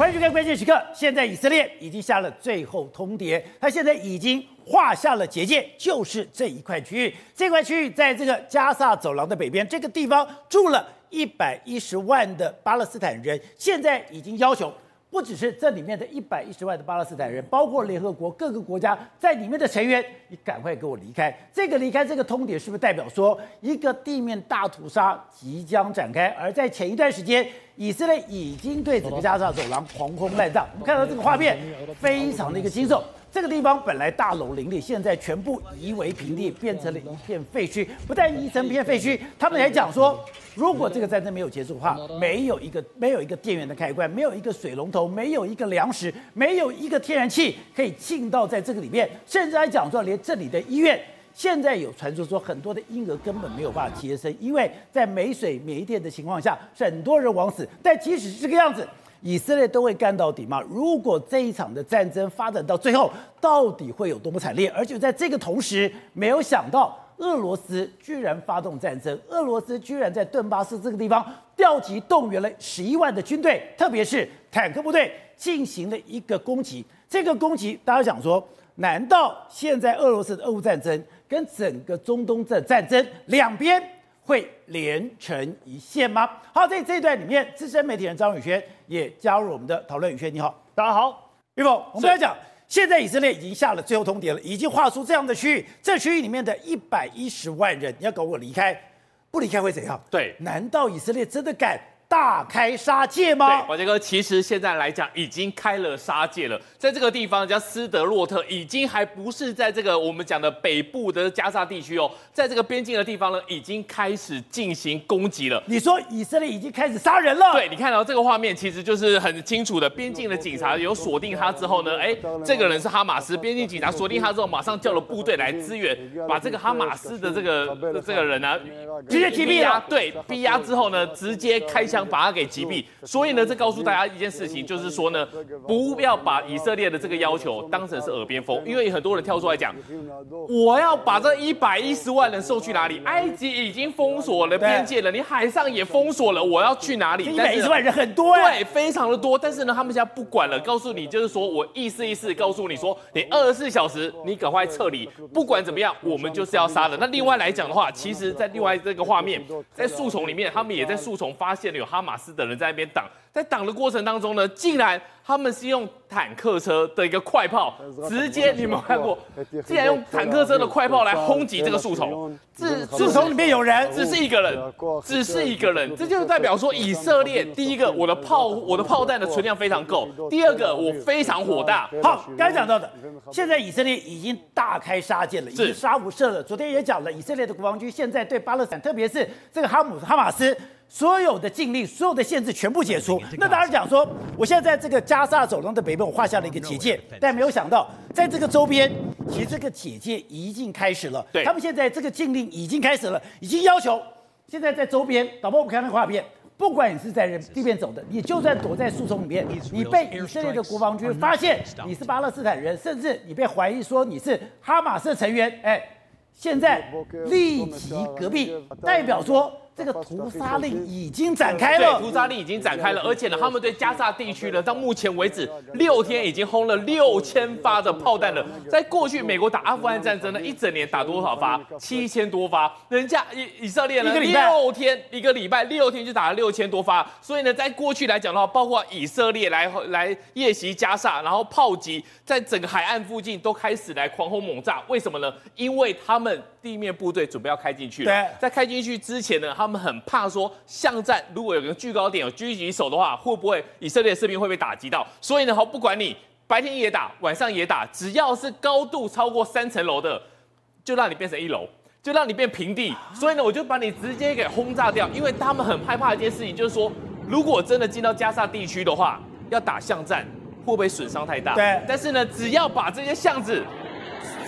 欢迎收看关键时刻。现在以色列已经下了最后通牒，他现在已经画下了结界，就是这一块区域。这块区域在这个加萨走廊的北边，这个地方住了一百一十万的巴勒斯坦人，现在已经要求。不只是这里面的一百一十万的巴勒斯坦人，包括联合国各个国家在里面的成员，你赶快给我离开！这个离开这个通牒，是不是代表说一个地面大屠杀即将展开？而在前一段时间，以色列已经对整个加沙走廊狂轰滥炸。我们看到这个画面，非常的一个惊悚。这个地方本来大楼林立，现在全部夷为平地，变成了一片废墟。不但一成片废墟，他们还讲说，如果这个战争没有结束的话，没有一个没有一个电源的开关，没有一个水龙头，没有一个粮食，没有一个天然气可以进到在这个里面，甚至还讲说，连这里的医院现在有传说说，很多的婴儿根本没有办法接生，因为在没水没电的情况下，很多人枉死。但即使是这个样子。以色列都会干到底吗？如果这一场的战争发展到最后，到底会有多么惨烈？而且在这个同时，没有想到俄罗斯居然发动战争，俄罗斯居然在顿巴斯这个地方调集动员了十一万的军队，特别是坦克部队进行了一个攻击。这个攻击，大家想说，难道现在俄罗斯的俄乌战争跟整个中东的战争两边？会连成一线吗？好，在这一段里面，资深媒体人张宇轩也加入我们的讨论。宇轩，你好，大家好。玉凤，我们来讲，现在以色列已经下了最后通牒了，已经划出这样的区域，这区域里面的一百一十万人，你要搞我离开，不离开会怎样？对，难道以色列真的敢？大开杀戒吗？对，宝杰哥，其实现在来讲已经开了杀戒了。在这个地方叫斯德洛特，已经还不是在这个我们讲的北部的加沙地区哦，在这个边境的地方呢，已经开始进行攻击了。你说以色列已经开始杀人了？对，你看到这个画面，其实就是很清楚的，边境的警察有锁定他之后呢，哎，这个人是哈马斯，边境警察锁定他之后，马上叫了部队来支援，把这个哈马斯的这个这个人呢、啊，直接击毙了。对，逼压之后呢，直接开枪。把他给击毙，所以呢，这告诉大家一件事情，就是说呢，不要把以色列的这个要求当成是耳边风，因为很多人跳出来讲，我要把这一百一十万人送去哪里？埃及已经封锁了边界了，你海上也封锁了，我要去哪里？一百一十万人很多哎，对，非常的多。但是呢，他们现在不管了，告诉你就是说我意思意思，告诉你说，你二十四小时你赶快撤离，不管怎么样，我们就是要杀了。那另外来讲的话，其实在另外这个画面，在树丛里面，他们也在树丛发现了有。哈马斯的人在那边挡，在挡的过程当中呢，竟然他们是用坦克车的一个快炮，直接你们有看过，竟然用坦克车的快炮来轰击这个树丛，这树丛里面有人，只是一个人，只是一个人，这就代表说以色列第一个，我的炮，我的炮弹的存量非常够；第二个，我非常火大。好，刚才讲到的，现在以色列已经大开杀戒了，已经杀无赦了。昨天也讲了，以色列的国防军现在对巴勒斯坦，特别是这个哈姆哈马斯。所有的禁令、所有的限制全部解除。那当然讲说，我现在在这个加沙走廊的北边，我画下了一个结界，但没有想到，在这个周边，其实这个结界已经开始了。对，他们现在这个禁令已经开始了，已经要求现在在周边，导播我们看那个画面，不管你是在人地面走的，你就算躲在树丛里面，你被以色列的国防军发现你是巴勒斯坦人，甚至你被怀疑说你是哈马斯成员，哎，现在立即隔壁，代表说。这个屠杀令已经展开了，对，屠杀令已经展开了，而且呢，他们对加沙地区呢，到目前为止六天已经轰了六千发的炮弹了。在过去美国打阿富汗战争呢，一整年打多少发？七千多发。人家以以色列呢，六天一个礼拜六天就打了六千多发。所以呢，在过去来讲的话，包括以色列来来夜袭加沙，然后炮击在整个海岸附近都开始来狂轰猛炸。为什么呢？因为他们地面部队准备要开进去了。对，在开进去之前呢，他们他们很怕说，巷战如果有个巨高点有狙击手的话，会不会以色列士兵会被打击到？所以呢，好，不管你白天也打，晚上也打，只要是高度超过三层楼的，就让你变成一楼，就让你变平地。所以呢，我就把你直接给轰炸掉。因为他们很害怕一件事情，就是说，如果真的进到加沙地区的话，要打巷战，会不会损伤太大？对。但是呢，只要把这些巷子。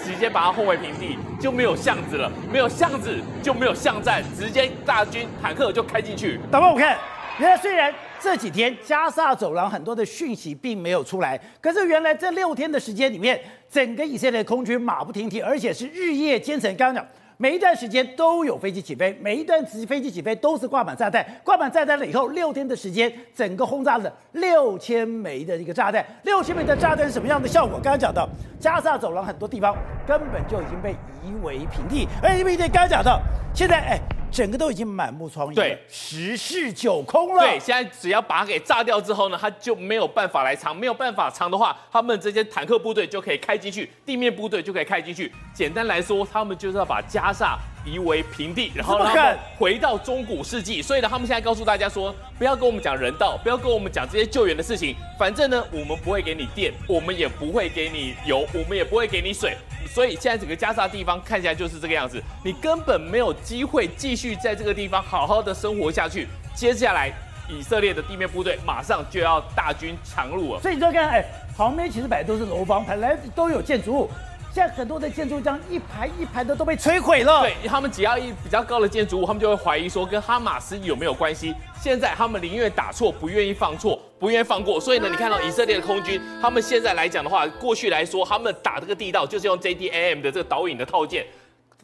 直接把它轰为平地，就没有巷子了，没有巷子就没有巷战，直接大军坦克就开进去。导播，我看，原来虽然这几天加沙走廊很多的讯息并没有出来，可是原来这六天的时间里面，整个以色列空军马不停蹄，而且是日夜兼程。刚刚讲每一段时间都有飞机起飞，每一段飞机起飞都是挂满炸弹，挂满炸弹了以后，六天的时间，整个轰炸了六千枚的一个炸弹，六千枚的炸弹是什么样的效果？刚刚讲到加沙走廊很多地方根本就已经被夷为平地，而且刚刚讲到现在哎。整个都已经满目疮痍，对，十室九空了。对，现在只要把它给炸掉之后呢，它就没有办法来藏，没有办法藏的话，他们这些坦克部队就可以开进去，地面部队就可以开进去。简单来说，他们就是要把加萨夷为平地，然后让他们回到中古世纪。所以呢，他们现在告诉大家说，不要跟我们讲人道，不要跟我们讲这些救援的事情。反正呢，我们不会给你电，我们也不会给你油，我们也不会给你水。所以现在整个加沙地方看起来就是这个样子，你根本没有机会继续在这个地方好好的生活下去。接下来，以色列的地面部队马上就要大军强入了。所以你说看，哎，旁边其实本来都是楼房，本来都有建筑物。现在很多的建筑物这样一排一排的都被摧毁了。对，他们只要一比较高的建筑物，他们就会怀疑说跟哈马斯有没有关系。现在他们宁愿打错，不愿意放错，不愿意放过。所以呢，你看到以色列的空军，他们现在来讲的话，过去来说，他们打这个地道就是用 JDAM 的这个导引的套件。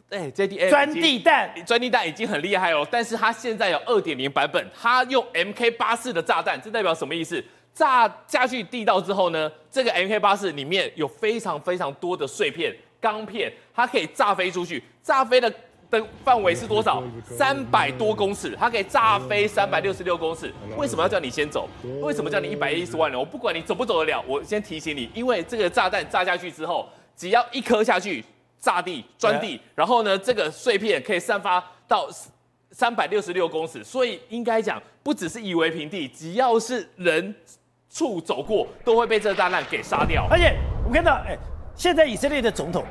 哎，JDAM 钻地弹，钻地弹已经很厉害哦。但是它现在有二点零版本，它用 MK 八四的炸弹，这代表什么意思？炸下去地道之后呢，这个 MK 八四里面有非常非常多的碎片钢片，它可以炸飞出去，炸飞的的范围是多少？三百多公尺，它可以炸飞三百六十六公尺。为什么要叫你先走？为什么叫你一百一十万人？我不管你走不走得了，我先提醒你，因为这个炸弹炸下去之后，只要一颗下去，炸地钻地，然后呢，这个碎片可以散发到三百六十六公尺，所以应该讲不只是夷为平地，只要是人。处走过都会被这炸弹给杀掉，而且我们看到，哎，现在以色列的总统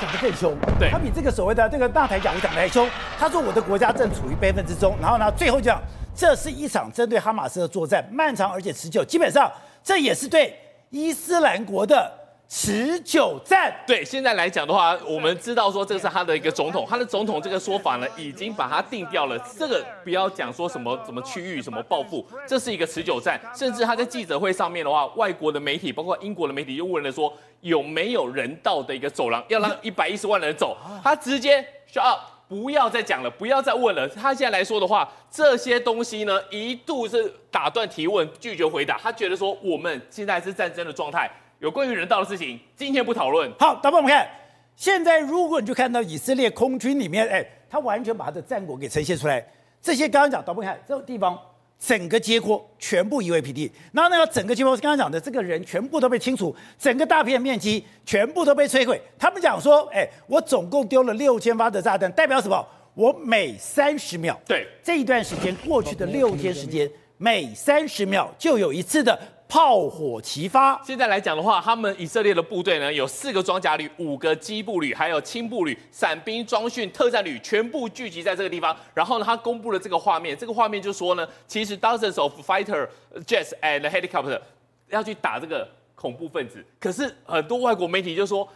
讲得更凶，对，他比这个所谓的这个纳台讲，我讲得还凶。他说我的国家正处于悲愤之中，然后呢，最后讲这是一场针对哈马斯的作战，漫长而且持久，基本上这也是对伊斯兰国的。持久战。对，现在来讲的话，我们知道说这是他的一个总统，他的总统这个说法呢，已经把它定掉了。这个不要讲说什么什么区域什么报复，这是一个持久战。甚至他在记者会上面的话，外国的媒体，包括英国的媒体，又问了说有没有人道的一个走廊，要让一百一十万人走，他直接 shut up，不要再讲了，不要再问了。他现在来说的话，这些东西呢，一度是打断提问，拒绝回答。他觉得说我们现在是战争的状态。有关于人道的事情，今天不讨论。好，导播，我们看，现在如果你就看到以色列空军里面，哎，他完全把他的战果给呈现出来。这些刚刚讲，导播看这个地方，整个街廓全部夷为平地。然后那个整个街廓，刚刚讲的这个人全部都被清除，整个大片面积全部都被摧毁。他们讲说，哎，我总共丢了六千发的炸弹，代表什么？我每三十秒，对，这一段时间过去的六天时间，每三十秒就有一次的。炮火齐发。现在来讲的话，他们以色列的部队呢，有四个装甲旅、五个机步旅，还有轻步旅、伞兵装训特战旅，全部聚集在这个地方。然后呢，他公布了这个画面，这个画面就说呢，其实 dozens of fighter jets and helicopter 要去打这个恐怖分子。可是很多外国媒体就说。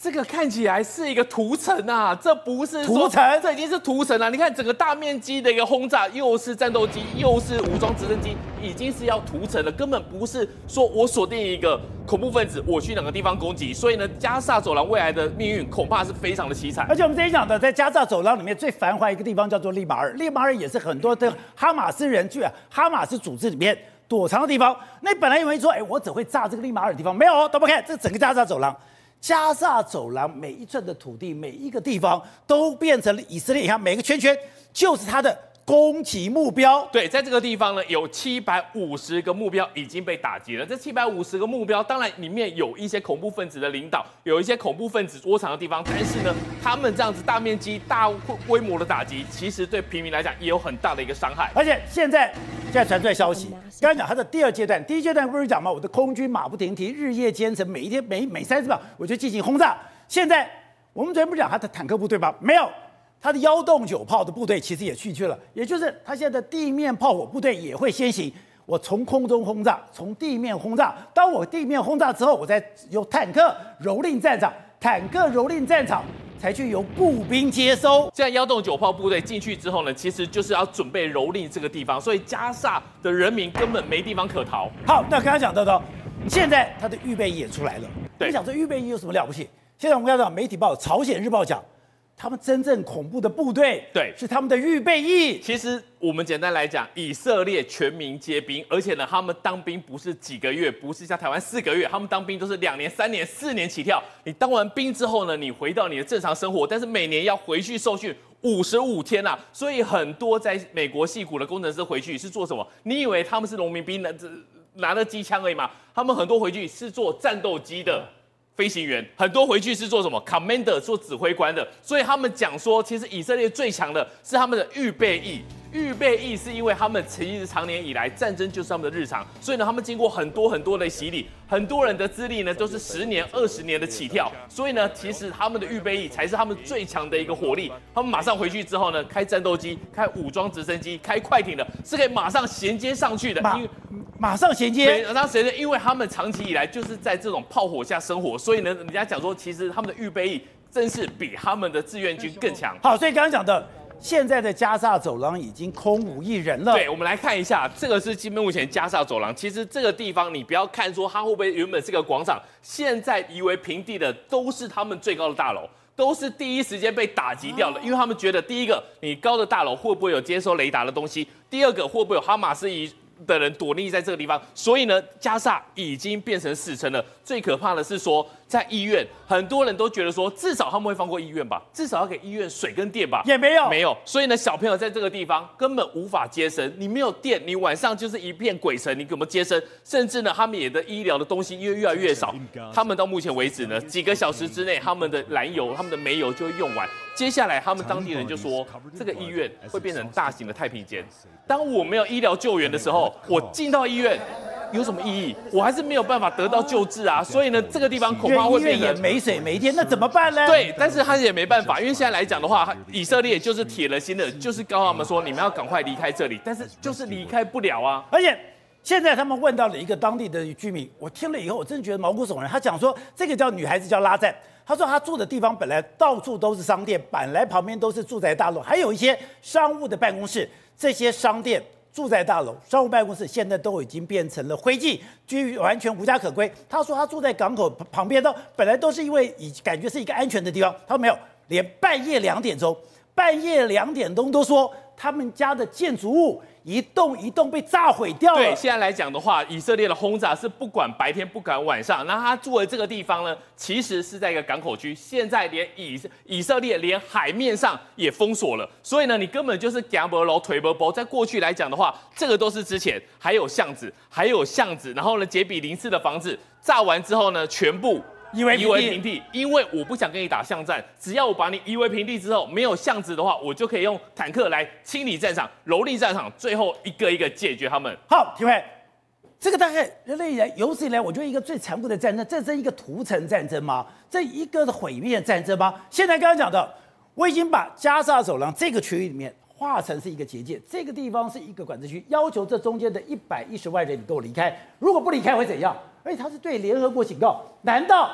这个看起来是一个屠城啊，这不是屠城，这已经是屠城了。你看整个大面积的一个轰炸，又是战斗机，又是武装直升机，已经是要屠城了，根本不是说我锁定一个恐怖分子，我去哪个地方攻击。所以呢，加萨走廊未来的命运恐怕是非常的凄惨。而且我们今天讲的，在加萨走廊里面最繁华一个地方叫做利马尔，利马尔也是很多的哈马斯人去哈马斯组织里面躲藏的地方。那本来以为说，哎，我只会炸这个利马尔的地方，没有哦，都不看这整个加萨走廊。加萨走廊每一寸的土地，每一个地方都变成了以色列，你看每个圈圈就是他的攻击目标。对，在这个地方呢，有七百五十个目标已经被打击了。这七百五十个目标，当然里面有一些恐怖分子的领导，有一些恐怖分子窝藏的地方。但是呢，他们这样子大面积、大规模的打击，其实对平民来讲也有很大的一个伤害。而且现在现在传出来消息。刚才讲他的第二阶段，第一阶段不是讲嘛？我的空军马不停蹄，日夜兼程，每一天每每三十秒我就进行轰炸。现在我们昨天不是讲他的坦克部队吗？没有，他的幺洞九炮的部队其实也去去了，也就是他现在的地面炮火部队也会先行。我从空中轰炸，从地面轰炸。当我地面轰炸之后，我再由坦克蹂躏战场，坦克蹂躏战场。才去由步兵接收。现在幺洞九炮部队进去之后呢，其实就是要准备蹂躏这个地方，所以加萨的人民根本没地方可逃。好，那刚刚讲到的，现在他的预备役也出来了。对，你想这预备役有什么了不起？现在我们要讲媒体报，朝鲜日报讲，他们真正恐怖的部队，对，是他们的预备役。其实我们简单来讲，以色列全民皆兵，而且呢，他们当兵不是几个月，不是像台湾四个月，他们当兵都是两年、三年、四年起跳。你当完兵之后呢，你回到你的正常生活，但是每年要回去受训五十五天啊。所以很多在美国矽谷的工程师回去是做什么？你以为他们是农民兵呢？拿着机枪而已吗？他们很多回去是做战斗机的。飞行员很多回去是做什么？Commander 做指挥官的，所以他们讲说，其实以色列最强的是他们的预备役。预备役是因为他们其实常年以来战争就是他们的日常，所以呢，他们经过很多很多的洗礼，很多人的资历呢都是十年、二十年的起跳，所以呢，其实他们的预备役才是他们最强的一个火力。他们马上回去之后呢，开战斗机、开武装直升机、开快艇的，是可以马上衔接上去的。马马上衔接，马上衔接，因为他们长期以来就是在这种炮火下生活，所以呢，人家讲说，其实他们的预备役真是比他们的志愿军更强。好，所以刚刚讲的。现在的加萨走廊已经空无一人了。对，我们来看一下，这个是基本目前加萨走廊。其实这个地方，你不要看说它会不会原本是个广场，现在夷为平地的都是他们最高的大楼，都是第一时间被打击掉了，因为他们觉得第一个，你高的大楼会不会有接收雷达的东西？第二个，会不会有哈马斯一的人躲匿在这个地方？所以呢，加萨已经变成死城了。最可怕的是说。在医院，很多人都觉得说，至少他们会放过医院吧，至少要给医院水跟电吧，也没有，没有。所以呢，小朋友在这个地方根本无法接生，你没有电，你晚上就是一片鬼城，你怎么接生？甚至呢，他们也的医疗的东西越越来越少。他们到目前为止呢，几个小时之内，他们的燃油、他们的煤油就会用完。接下来，他们当地人就说，这个医院会变成大型的太平间。当我没有医疗救援的时候，我进到医院。有什么意义？我还是没有办法得到救治啊！所以呢，这个地方恐怕会变成也没水没电，那怎么办呢？对，但是他也没办法，因为现在来讲的话，以色列就是铁了心的，就是告诉他们说，你们要赶快离开这里，但是就是离开不了啊！而且现在他们问到了一个当地的居民，我听了以后，我真的觉得毛骨悚然。他讲说，这个叫女孩子叫拉赞，他说他住的地方本来到处都是商店，本来旁边都是住宅大楼，还有一些商务的办公室，这些商店。住在大楼、商务办公室现在都已经变成了灰烬，居完全无家可归。他说他住在港口旁边，都本来都是因为以感觉是一个安全的地方。他说没有，连半夜两点钟，半夜两点钟都说他们家的建筑物。一栋一栋被炸毁掉了。对，现在来讲的话，以色列的轰炸是不管白天不管晚上。那他住的这个地方呢，其实是在一个港口区。现在连以以色列连海面上也封锁了，所以呢，你根本就是走不路、退不步。在过去来讲的话，这个都是之前还有巷子，还有巷子，然后呢，杰比林斯的房子炸完之后呢，全部。夷为平地，因为我不想跟你打巷战，只要我把你夷为平地之后，没有巷子的话，我就可以用坦克来清理战场、蹂躏战场，最后一个一个解决他们。好，体会，这个大概人类以来有史以来，我觉得一个最残酷的战争，这是一个屠城战争吗？这一个的毁灭战争吗？现在刚刚讲的，我已经把加沙走廊这个区域里面划成是一个结界，这个地方是一个管制区，要求这中间的一百一十万人你给我离开，如果不离开会怎样？而且他是对联合国警告，难道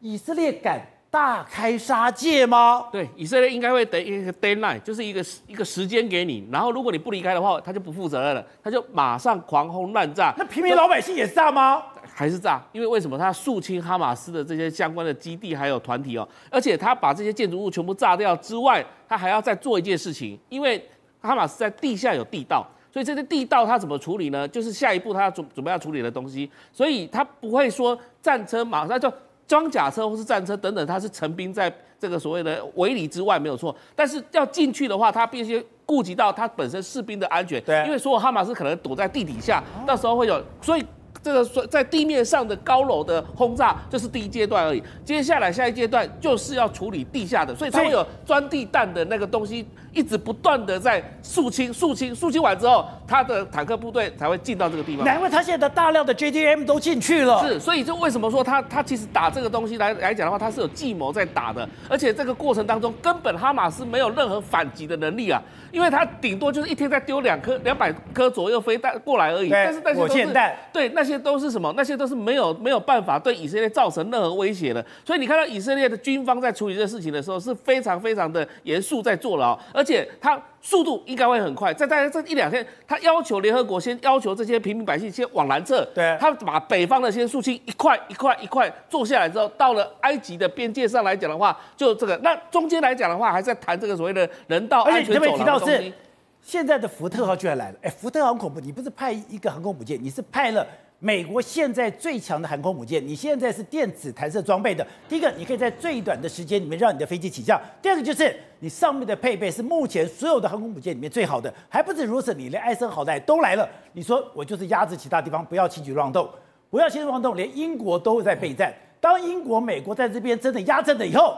以色列敢大开杀戒吗？对，以色列应该会等一个 deadline，就是一个一个时间给你，然后如果你不离开的话，他就不负责任了，他就马上狂轰滥炸。那平民老百姓也炸吗？还是炸？因为为什么他肃清哈马斯的这些相关的基地还有团体哦？而且他把这些建筑物全部炸掉之外，他还要再做一件事情，因为哈马斯在地下有地道。所以这些地道它怎么处理呢？就是下一步他要准准备要处理的东西，所以他不会说战车马上就装甲车或是战车等等，他是成兵在这个所谓的围里之外没有错。但是要进去的话，他必须顾及到他本身士兵的安全，对，因为所有哈马斯可能躲在地底下，到时候会有，所以。这个说在地面上的高楼的轰炸，这是第一阶段而已。接下来下一阶段就是要处理地下的，所以它会有钻地弹的那个东西一直不断的在肃清、肃清、肃清完之后，他的坦克部队才会进到这个地方。难怪他现在大量的 JDM 都进去了。是，所以就为什么说他他其实打这个东西来来讲的话，他是有计谋在打的，而且这个过程当中根本哈马斯没有任何反击的能力啊，因为他顶多就是一天在丢两颗两百颗左右飞弹过来而已。但是但是都是对那些。些都是什么？那些都是没有没有办法对以色列造成任何威胁的。所以你看到以色列的军方在处理这个事情的时候是非常非常的严肃在做了，而且他速度应该会很快。在大概这一两天，他要求联合国先要求这些平民百姓先往南撤，对，他把北方的先肃清一块一块一块做下来之后，到了埃及的边界上来讲的话，就这个。那中间来讲的话，还在谈这个所谓的人道安全走廊的东西。现在的福特号居然来了，哎，福特号很恐怖，你不是派一个航空母舰，你是派了美国现在最强的航空母舰，你现在是电子弹射装备的。第一个，你可以在最短的时间里面让你的飞机起降；第二个，就是你上面的配备是目前所有的航空母舰里面最好的。还不止如此，你连艾森豪带都来了，你说我就是压制其他地方不要轻举妄动，不要轻举妄动，连英国都会在备战。当英国、美国在这边真的压阵了以后。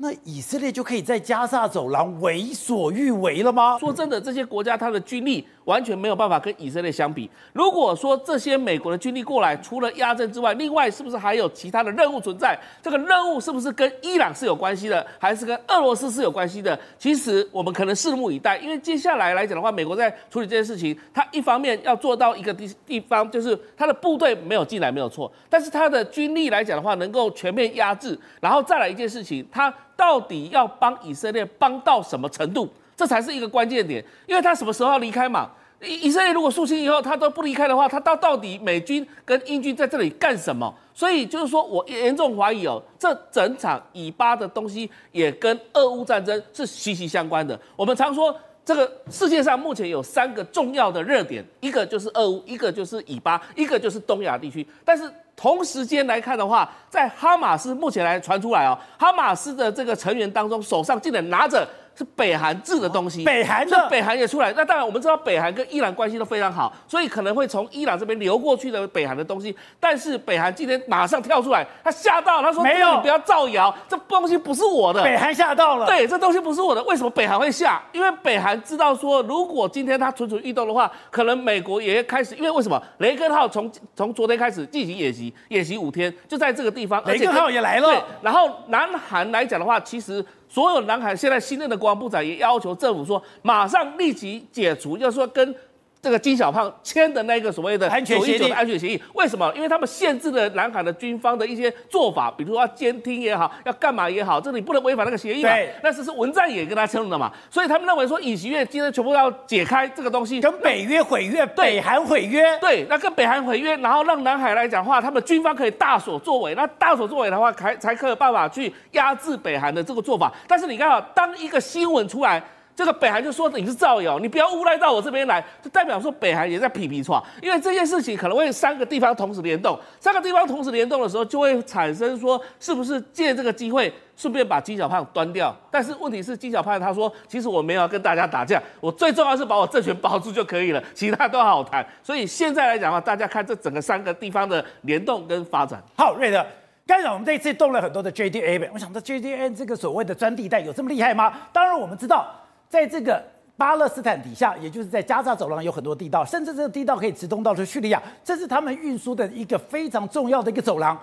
那以色列就可以在加沙走廊为所欲为了吗？说真的，这些国家它的军力完全没有办法跟以色列相比。如果说这些美国的军力过来，除了压阵之外，另外是不是还有其他的任务存在？这个任务是不是跟伊朗是有关系的，还是跟俄罗斯是有关系的？其实我们可能拭目以待，因为接下来来讲的话，美国在处理这件事情，它一方面要做到一个地地方，就是它的部队没有进来没有错，但是它的军力来讲的话，能够全面压制，然后再来一件事情，它。到底要帮以色列帮到什么程度？这才是一个关键点，因为他什么时候离开嘛？以以色列如果肃清以后他都不离开的话，他到到底美军跟英军在这里干什么？所以就是说我严重怀疑哦，这整场以巴的东西也跟俄乌战争是息息相关的。我们常说这个世界上目前有三个重要的热点，一个就是俄乌，一个就是以巴，一个就是东亚地区，但是。同时间来看的话，在哈马斯目前来传出来哦，哈马斯的这个成员当中，手上竟然拿着。是北韩制的东西，北韩的北韩也出来。那当然，我们知道北韩跟伊朗关系都非常好，所以可能会从伊朗这边流过去的北韩的东西。但是北韩今天马上跳出来，他吓到，他说：“没有，你不要造谣，这东西不是我的。”北韩吓到了，对，这东西不是我的。为什么北韩会吓？因为北韩知道说，如果今天他蠢蠢欲动的话，可能美国也开始。因为为什么？雷根号从从昨天开始进行演习，演习五天，就在这个地方。雷根号也来了。然后南韩来讲的话，其实。所有南海现在新任的国防部长也要求政府说，马上立即解除，要说跟。这个金小胖签的那个所谓的安全协议，安全协议，为什么？因为他们限制了南海的军方的一些做法，比如说要监听也好，要干嘛也好，这里不能违反那个协议嘛。对，那是是文在寅跟他签的嘛，所以他们认为说，尹锡悦今天全部要解开这个东西，跟北约毁约，北韩毁约，对，那跟北韩毁约，然后让南海来讲话，他们军方可以大所作为，那大所作为的话，才才可以有办法去压制北韩的这个做法。但是你看啊，当一个新闻出来。这个北韩就说你是造谣，你不要诬赖到我这边来，就代表说北韩也在皮皮剉，因为这件事情可能会三个地方同时联动，三个地方同时联动的时候，就会产生说是不是借这个机会顺便把金小胖端掉？但是问题是金小胖他说，其实我没有跟大家打架，我最重要是把我政权保住就可以了，其他都好谈。所以现在来讲的话，大家看这整个三个地方的联动跟发展。好，瑞德，刚才我们这一次动了很多的 JDA，我想这 JDA 这个所谓的钻地带有这么厉害吗？当然我们知道。在这个巴勒斯坦底下，也就是在加沙走廊有很多地道，甚至这个地道可以直通到去叙利亚，这是他们运输的一个非常重要的一个走廊。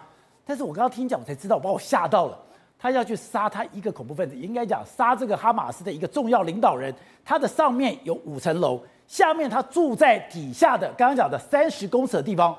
但是我刚刚听讲，我才知道，把我吓到了。他要去杀他一个恐怖分子，应该讲杀这个哈马斯的一个重要领导人。他的上面有五层楼，下面他住在底下的刚刚讲的三十公尺的地方，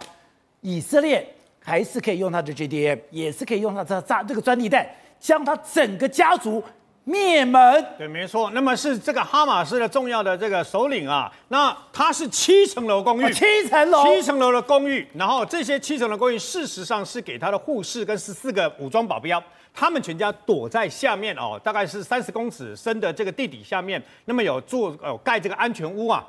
以色列还是可以用他的 JDM，也是可以用他这炸这个钻地弹，将他整个家族。灭门，对，没错。那么是这个哈马斯的重要的这个首领啊，那他是七层楼公寓，七层楼，七层楼的公寓。然后这些七层楼公寓，事实上是给他的护士跟十四个武装保镖，他们全家躲在下面哦，大概是三十公尺深的这个地底下面。那么有做呃盖这个安全屋啊。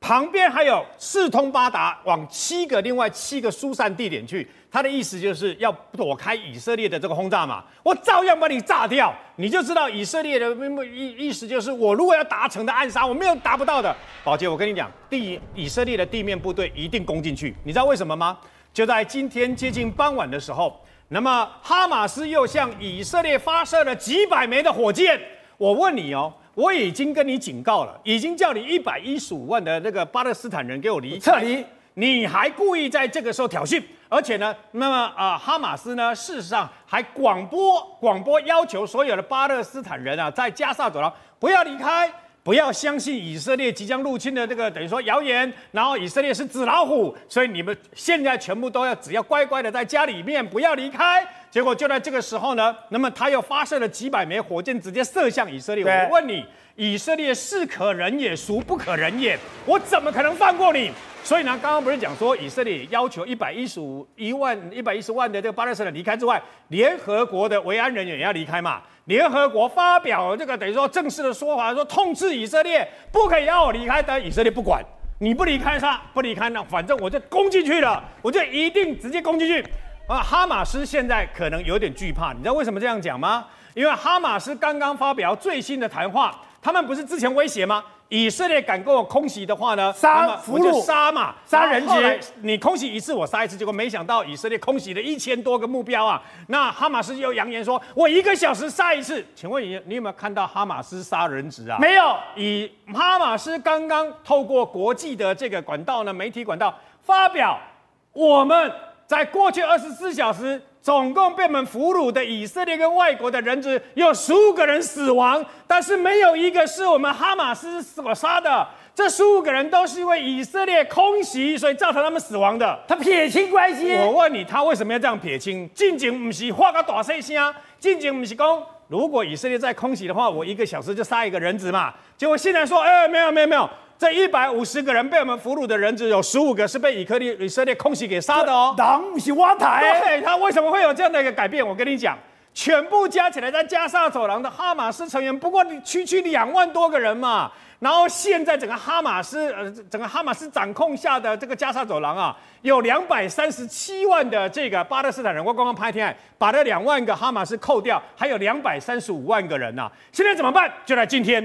旁边还有四通八达，往七个另外七个疏散地点去。他的意思就是要躲开以色列的这个轰炸嘛，我照样把你炸掉。你就知道以色列的意意思就是，我如果要达成的暗杀，我没有达不到的。宝杰，我跟你讲，地以色列的地面部队一定攻进去。你知道为什么吗？就在今天接近傍晚的时候，那么哈马斯又向以色列发射了几百枚的火箭。我问你哦。我已经跟你警告了，已经叫你一百一十五万的那个巴勒斯坦人给我离撤离，你还故意在这个时候挑衅，而且呢，那么啊、呃，哈马斯呢，事实上还广播广播要求所有的巴勒斯坦人啊，在加沙走廊不要离开，不要相信以色列即将入侵的这个等于说谣言，然后以色列是纸老虎，所以你们现在全部都要只要乖乖的在家里面不要离开。结果就在这个时候呢，那么他又发射了几百枚火箭，直接射向以色列。我问你，以色列是可忍也，孰不可忍也？我怎么可能放过你？所以呢，刚刚不是讲说以色列要求一百一十五一万一百一十万的这个巴勒斯坦离开之外，联合国的维安人员也要离开嘛？联合国发表这个等于说正式的说法，说痛斥以色列不可以让我离开，但以色列不管，你不离开他，不离开那反正我就攻进去了，我就一定直接攻进去。啊，哈马斯现在可能有点惧怕，你知道为什么这样讲吗？因为哈马斯刚刚发表最新的谈话，他们不是之前威胁吗？以色列敢跟我空袭的话呢，杀俘虏杀嘛，杀人质。你空袭一次，我杀一次。结果没想到以色列空袭了一千多个目标啊！那哈马斯又扬言说，我一个小时杀一次。请问你，你有没有看到哈马斯杀人质啊？没有。以哈马斯刚刚透过国际的这个管道呢，媒体管道发表，我们在过去二十四小时。总共被我们俘虏的以色列跟外国的人质有十五个人死亡，但是没有一个是我们哈马斯所杀的。这十五个人都是因为以色列空袭，所以造成他们死亡的。他撇清关系。我问你，他为什么要这样撇清？进京不是画个大细声，进京不是讲，如果以色列在空袭的话，我一个小时就杀一个人质嘛。结果现在说，哎，没有没有没有。这一百五十个人被我们俘虏的人质有十五个是被以色列以色列空袭给杀的哦。党不是挖台。对，他为什么会有这样的一个改变？我跟你讲，全部加起来在加沙走廊的哈马斯成员不过区区两万多个人嘛。然后现在整个哈马斯呃整个哈马斯掌控下的这个加沙走廊啊，有两百三十七万的这个巴勒斯坦人。我刚刚拍天，把这两万个哈马斯扣掉，还有两百三十五万个人呐、啊。现在怎么办？就在今天，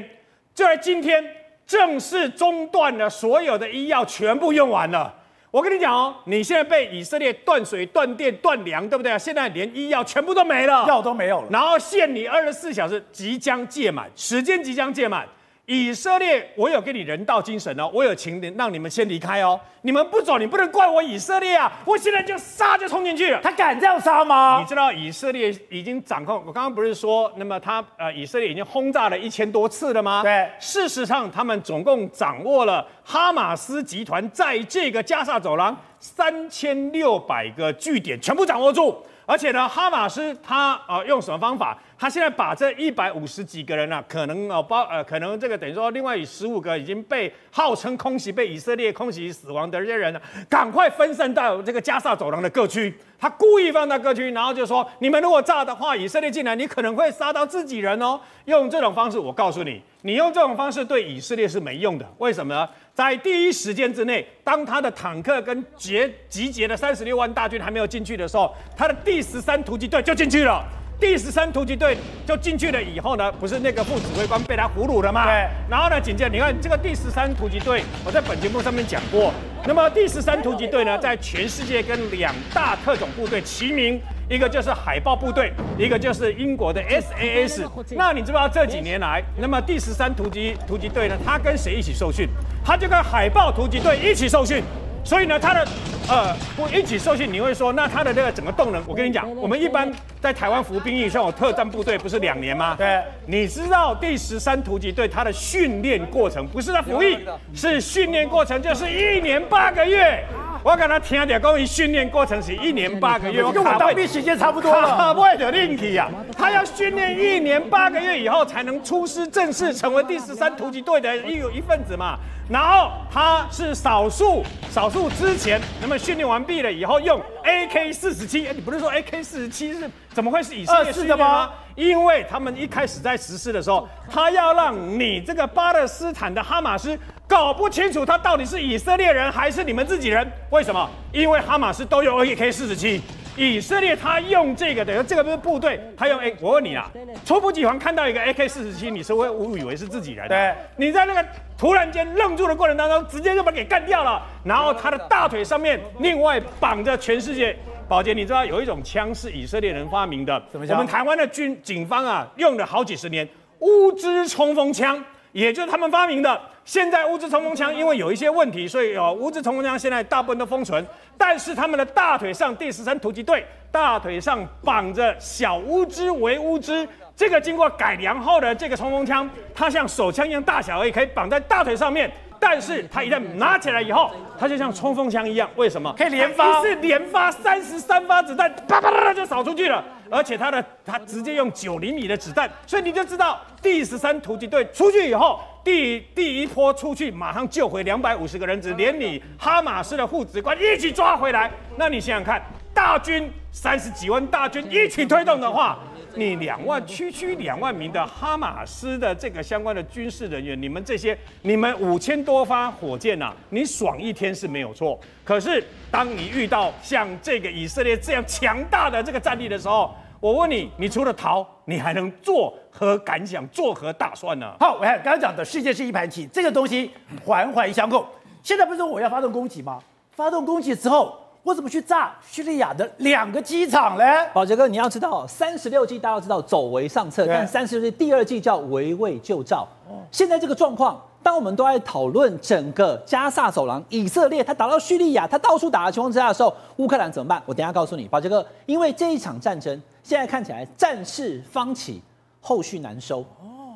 就在今天。正式中断了所有的医药，全部用完了。我跟你讲哦，你现在被以色列断水、断电、断粮，对不对？现在连医药全部都没了，药都没有了。然后限你二十四小时，即将届满，时间即将届满。以色列，我有给你人道精神哦，我有请你让你们先离开哦。你们不走，你不能怪我以色列啊！我现在就杀就冲进去了。他敢这样杀吗？你知道以色列已经掌控，我刚刚不是说，那么他呃，以色列已经轰炸了一千多次了吗？对，事实上他们总共掌握了哈马斯集团在这个加萨走廊三千六百个据点，全部掌握住。而且呢，哈马斯他呃用什么方法？他现在把这一百五十几个人啊，可能哦包呃可能这个等于说另外十五个已经被号称空袭被以色列空袭死亡的这些人呢，赶快分散到这个加萨走廊的各区。他故意放到各区，然后就说：你们如果炸的话，以色列进来，你可能会杀到自己人哦。用这种方式，我告诉你，你用这种方式对以色列是没用的。为什么呢？在第一时间之内，当他的坦克跟结集结的三十六万大军还没有进去的时候，他的第十三突击队就进去了。第十三突击队就进去了以后呢，不是那个副指挥官被他俘虏了吗？对。然后呢，紧接着你看这个第十三突击队，我在本节目上面讲过。那么第十三突击队呢，在全世界跟两大特种部队齐名，一个就是海豹部队，一个就是英国的 SAS。那你知不知道这几年来，那么第十三突击突击队呢，他跟谁一起受训？他就跟海豹突击队一起受训。所以呢，他的呃不一起受训，你会说那他的这个整个动能，我跟你讲，我们一般在台湾服兵役，像我特战部队不是两年吗？对，你知道第十三突击队他的训练过程不是他服役，是训练过程就是一年八个月。我跟他听点关于训练过程是一年八个月，跟我当兵时间差不多了。为了令体啊，他要训练一年八个月以后才能出师正式成为第十三突击队的一有一份子嘛。然后他是少数少数之前那么训练完毕了以后用 AK 四十七，哎，你不是说 AK 四十七是怎么会是以色列式的吗？因为他们一开始在实施的时候，他要让你这个巴勒斯坦的哈马斯搞不清楚他到底是以色列人还是你们自己人。为什么？因为哈马斯都用 AK 四十七。以色列他用这个，等于这个不是部队，他用 A。我问你啊，猝不及防看到一个 AK 四十七，你是会误以为是自己人？对，你在那个突然间愣住的过程当中，直接就把他给干掉了。然后他的大腿上面另外绑着全世界。宝杰，你知道有一种枪是以色列人发明的？我们台湾的军警方啊用了好几十年，乌兹冲锋枪。也就是他们发明的。现在乌兹冲锋枪因为有一些问题，所以哦，乌兹冲锋枪现在大部分都封存。但是他们的大腿上第十三突击队大腿上绑着小乌兹为乌兹，这个经过改良后的这个冲锋枪，它像手枪一样大小，也可以绑在大腿上面。但是它一旦拿起来以后，它就像冲锋枪一样，为什么？可以连发，是连发三十三发子弹，啪啪啪就扫出去了。而且它的它直接用九厘米的子弹，所以你就知道第十三突击队出去以后，第第一波出去马上救回两百五十个人质，连你哈马斯的副指挥官一起抓回来。那你想想看，大军三十几万大军一起推动的话。你两万区区两万名的哈马斯的这个相关的军事人员，你们这些你们五千多发火箭呐、你爽一天是没有错。可是当你遇到像这个以色列这样强大的这个战力的时候，我问你，你除了逃，你还能作何感想？作何打算呢？好，我看刚刚讲的世界是一盘棋，这个东西环环相扣。现在不是说我要发动攻击吗？发动攻击之后。我怎么去炸叙利亚的两个机场呢？宝杰哥，你要知道，三十六计大家都知道走为上策，但三十六计第二计叫围魏救赵。现在这个状况，当我们都在讨论整个加萨走廊，以色列他打到叙利亚，他到处打的情况之下的时候，乌克兰怎么办？我等一下告诉你，宝杰哥，因为这一场战争现在看起来战事方起，后续难收。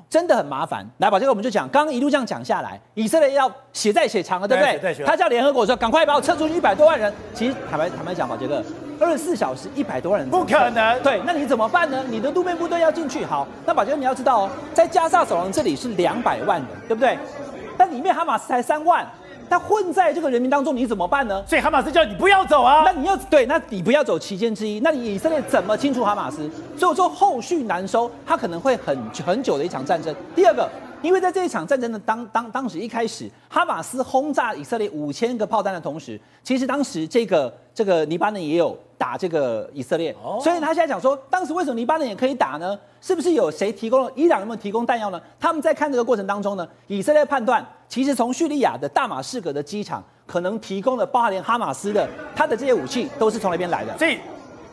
真的很麻烦。来宝，这个我们就讲，刚刚一路这样讲下来，以色列要血债血偿了，对不对？对。他叫联合国说，赶快把我撤出去一百多万人。其实坦白坦白讲宝杰哥二十四小时一百多万人不可能。对，那你怎么办呢？你的路面部队要进去，好，那宝杰哥你要知道哦，在加沙走廊这里是两百万人，对不对？但里面哈马斯才三万。他混在这个人民当中，你怎么办呢？所以哈马斯叫你不要走啊！那你要对，那你不要走其间之一，那你以色列怎么清除哈马斯？所以说后续难收，他可能会很很久的一场战争。第二个，因为在这一场战争的当当当时一开始，哈马斯轰炸以色列五千个炮弹的同时，其实当时这个这个黎巴嫩也有打这个以色列，所以他现在讲说，当时为什么黎巴嫩也可以打呢？是不是有谁提供了？伊朗有没有提供弹药呢？他们在看这个过程当中呢，以色列判断。其实从叙利亚的大马士革的机场，可能提供的，包含连哈马斯的他的这些武器，都是从那边来的。所以，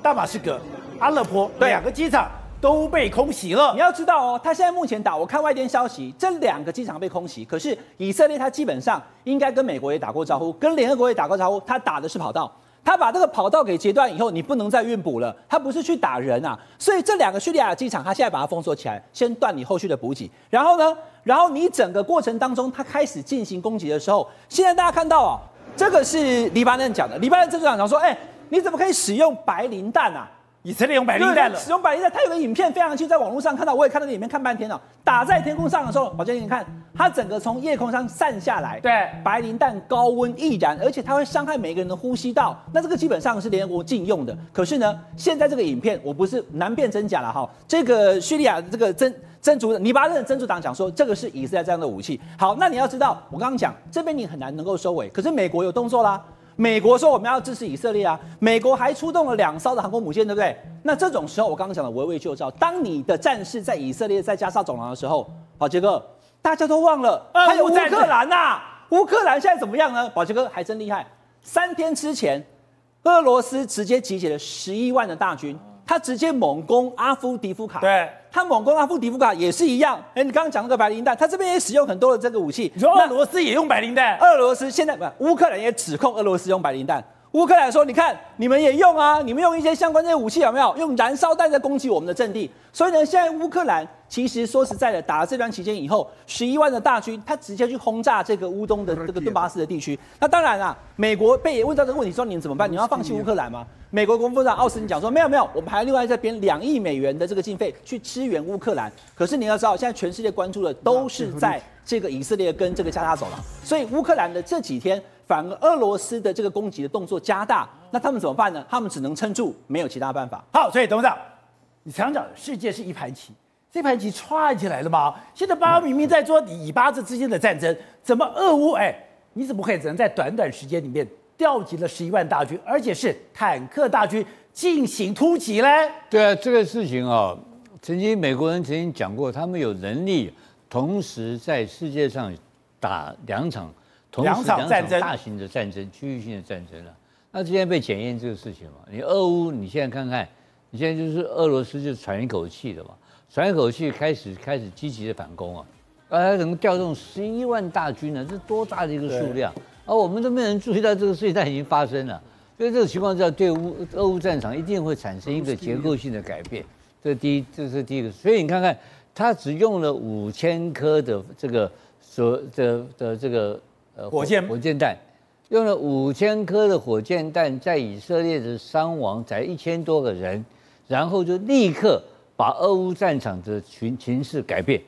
大马士革、阿勒颇两个机场都被空袭了。你要知道哦，他现在目前打，我看外电消息，这两个机场被空袭。可是以色列他基本上应该跟美国也打过招呼，跟联合国也打过招呼，他打的是跑道。他把这个跑道给截断以后，你不能再运补了。他不是去打人啊，所以这两个叙利亚机场，他现在把它封锁起来，先断你后续的补给。然后呢，然后你整个过程当中，他开始进行攻击的时候，现在大家看到啊，这个是黎巴嫩讲的，黎巴嫩政治长讲说，哎，你怎么可以使用白磷弹啊？以色列用白磷弹了，使用白磷弹，他有个影片非常清楚，在网络上看到，我也看到那影片看半天了。打在天空上的时候，宝剑你看，它整个从夜空上散下来，对，白磷弹高温易燃，而且它会伤害每个人的呼吸道。那这个基本上是联合国禁用的。可是呢，现在这个影片我不是难辨真假了哈。这个叙利亚这个真真主黎巴嫩的真主党讲说，这个是以色列这样的武器。好，那你要知道，我刚刚讲这边你很难能够收尾，可是美国有动作啦。美国说我们要支持以色列啊，美国还出动了两艘的航空母舰，对不对？那这种时候，我刚刚讲的围魏救赵，当你的战事在以色列在加沙走廊的时候，宝杰哥，大家都忘了还有乌克兰呐、啊，乌克兰现在怎么样呢？宝杰哥还真厉害，三天之前，俄罗斯直接集结了十一万的大军。他直接猛攻阿夫迪夫卡，对，他猛攻阿夫迪夫卡也是一样。哎，你刚刚讲那个白磷弹，他这边也使用很多的这个武器。你说俄罗斯也用白磷弹？俄罗斯现在不，乌克兰也指控俄罗斯用白磷弹。乌克兰说：“你看，你们也用啊，你们用一些相关这些武器有没有？用燃烧弹在攻击我们的阵地。所以呢，现在乌克兰其实说实在的，打了这段期间以后，十一万的大军，他直接去轰炸这个乌东的这个顿巴斯的地区。那当然啦，美国被问到这个问题说，你们怎么办？你要放弃乌克兰吗？美国国防部长奥斯汀讲说，没有没有，我们还另外这边两亿美元的这个经费去支援乌克兰。可是你要知道，现在全世界关注的都是在这个以色列跟这个加沙走廊，所以乌克兰的这几天。”反而俄罗斯的这个攻击的动作加大，那他们怎么办呢？他们只能撑住，没有其他办法。好，所以董事长，你常讲世界是一盘棋，这盘棋串起来了吗？现在巴明明在说以巴这之间的战争，怎么俄乌？哎，你怎么可以只能在短短时间里面调集了十一万大军，而且是坦克大军进行突击嘞？对啊，这个事情啊、哦，曾经美国人曾经讲过，他们有能力同时在世界上打两场。两场战争，大型的战争，区域性的战争了。那今天被检验这个事情嘛？你俄乌，你现在看看，你现在就是俄罗斯就喘一口气了嘛，喘一口气开始开始积极的反攻啊。呃，怎么调动十一万大军呢？这多大的一个数量？而我们都没有人注意到这个事情，它已经发生了。所以这个情况下，对乌俄乌战场一定会产生一个结构性的改变。这是第一，这是第一个。所以你看看，他只用了五千颗的这个所的的这个呃火箭火箭弹，用了五千颗的火箭弹，在以色列的伤亡才一千多个人，然后就立刻把俄乌战场的情情势改变。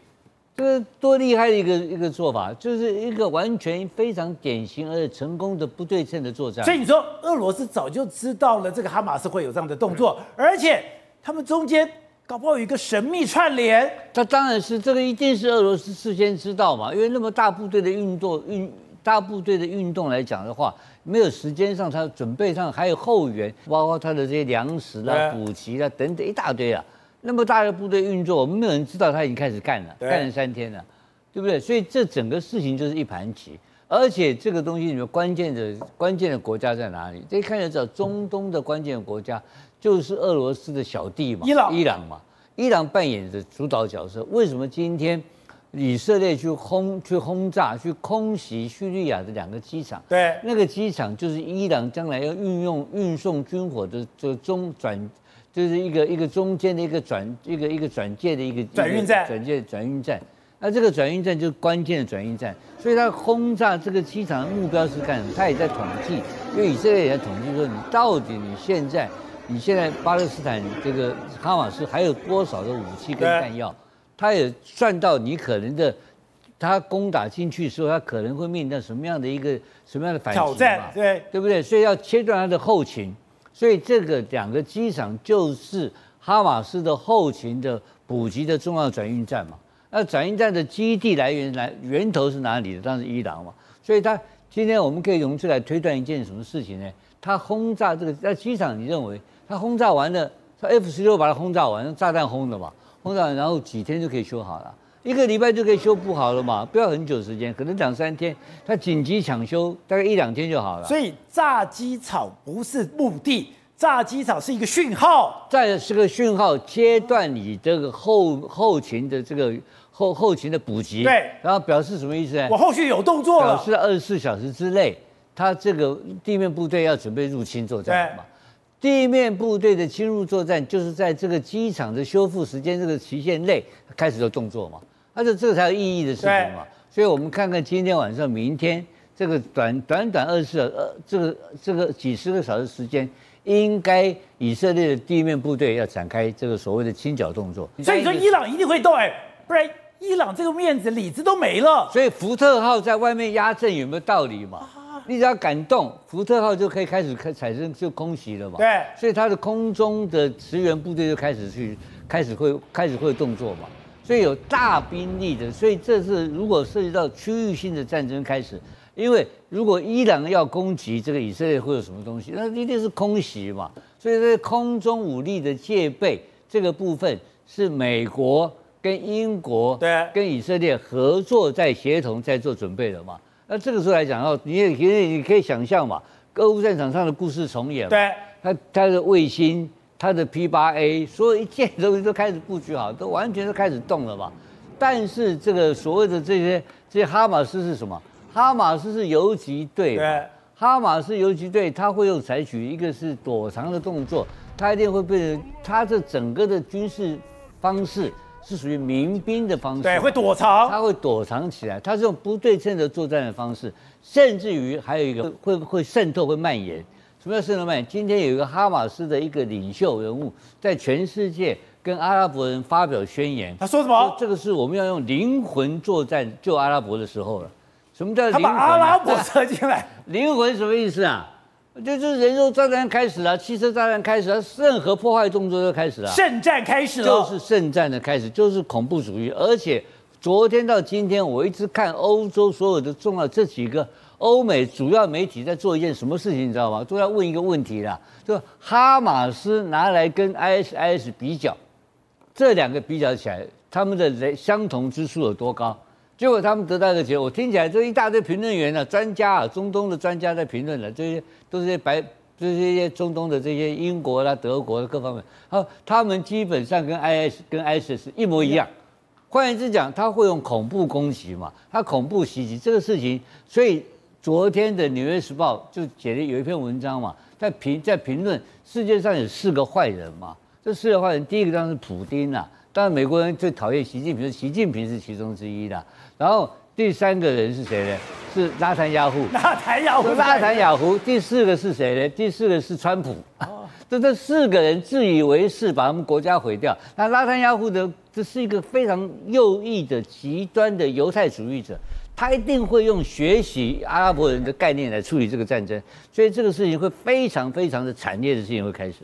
这个多厉害的一个一个做法，就是一个完全非常典型而且成功的不对称的作战。所以你说俄罗斯早就知道了这个哈马斯会有这样的动作，而且他们中间搞不好有一个神秘串联。他当然是这个一定是俄罗斯事先知道嘛，因为那么大部队的运作运大部队的运动来讲的话，没有时间上他准备上还有后援，包括他的这些粮食啦、补给啦等等一大堆啊。那么大的部队运作，我们没有人知道他已经开始干了，干了三天了，对不对？所以这整个事情就是一盘棋，而且这个东西里面关键的关键的国家在哪里？这一看就知道，中东的关键的国家就是俄罗斯的小弟嘛，伊朗，伊朗嘛，伊朗扮演着主导角色。为什么今天以色列去轰、去轰炸、去空袭叙利亚的两个机场？对，那个机场就是伊朗将来要运用运送军火的这个中转。就是一个一个中间的一个转一个一个转介的一个转运站，转介转运站。那这个转运站就是关键的转运站，所以它轰炸这个机场的目标是干什么？它也在统计，因为以色列也在统计说，你到底你现在你现在巴勒斯坦这个哈马斯还有多少的武器跟弹药？他也算到你可能的，他攻打进去的时候，他可能会面临到什么样的一个什么样的反击挑战？对，对不对？所以要切断他的后勤。所以这个两个机场就是哈马斯的后勤的补给的重要转运站嘛。那转运站的基地来源来源头是哪里的？当然是伊朗嘛。所以他今天我们可以用这来推断一件什么事情呢？他轰炸这个在机场，你认为他轰炸完了，他 F 十六把它轰炸完，炸弹轰的嘛？轰炸完然后几天就可以修好了。一个礼拜就可以修补好了嘛，不要很久时间，可能两三天，他紧急抢修大概一两天就好了。所以炸机场不是目的，炸机场是一个讯号，再是个讯号，切断你这个后后勤的这个后后勤的补给。对，然后表示什么意思呢？我后续有动作了。表示二十四小时之内，他这个地面部队要准备入侵作战嘛。地面部队的侵入作战就是在这个机场的修复时间这个期限内开始的动作嘛。那就这个才有意义的事情嘛，所以我们看看今天晚上、明天这个短短短二十四呃这个这个几十个小时时间，应该以色列的地面部队要展开这个所谓的清剿动作。所以说伊朗一定会动哎，不然伊朗这个面子里子都没了。所以福特号在外面压阵有没有道理嘛？你只要敢动，福特号就可以开始开产生就空袭了嘛。对，所以它的空中的驰援部队就开始去开始会开始会动作嘛。所以有大兵力的，所以这是如果涉及到区域性的战争开始，因为如果伊朗要攻击这个以色列，会有什么东西？那一定是空袭嘛。所以在空中武力的戒备这个部分，是美国跟英国对跟以色列合作在协同在做准备的嘛。那这个时候来讲哦，你也你也你可以想象嘛，俄乌战场上的故事重演。对，它它的卫星。他的 P 八 A 所有一切东西都开始布局好，都完全都开始动了嘛。但是这个所谓的这些这些哈马斯是什么？哈马斯是游击队，对，哈马斯游击队，他会有采取一个是躲藏的动作，他一定会被人，他这整个的军事方式是属于民兵的方式，对，会躲藏，他会躲藏起来，他是用不对称的作战的方式，甚至于还有一个会会渗透会蔓延。什么叫圣罗曼？今天有一个哈马斯的一个领袖人物，在全世界跟阿拉伯人发表宣言。他说什么？这个是我们要用灵魂作战救阿拉伯的时候了。什么叫灵魂？他把阿拉伯扯进来。灵魂什么意思啊？就是人肉炸弹开始了，汽车炸弹开始了，任何破坏动作都开始了。圣战开始了。就是圣战的开始，就是恐怖主义。而且昨天到今天，我一直看欧洲所有的重要这几个。欧美主要媒体在做一件什么事情，你知道吗？都要问一个问题啦，就哈马斯拿来跟 ISIS 比较，这两个比较起来，他们的相同之处有多高？结果他们得到一个结果，我听起来这一大堆评论员呢、啊，专家啊，中东的专家在评论了，这些都是些白，这些中东的这些英国啦、德国的各方面，好，他们基本上跟 IS 跟 ISIS 一模一样，换言之讲，他会用恐怖攻击嘛？他恐怖袭击这个事情，所以昨天的《纽约时报》就写了有一篇文章嘛，在评在评论世界上有四个坏人嘛。这四个坏人，第一个当然是普丁啦，当然美国人最讨厌习近平，习近平是其中之一的。然后第三个人是谁呢？是拉谭雅胡。拉谭雅胡。拉谭雅胡。第四个是谁呢？第四个是川普。这这四个人自以为是，把他们国家毁掉。那拉谭雅胡的这是一个非常右翼的极端的犹太主义者，他一定会用学习阿拉伯人的概念来处理这个战争，所以这个事情会非常非常的惨烈的事情会开始。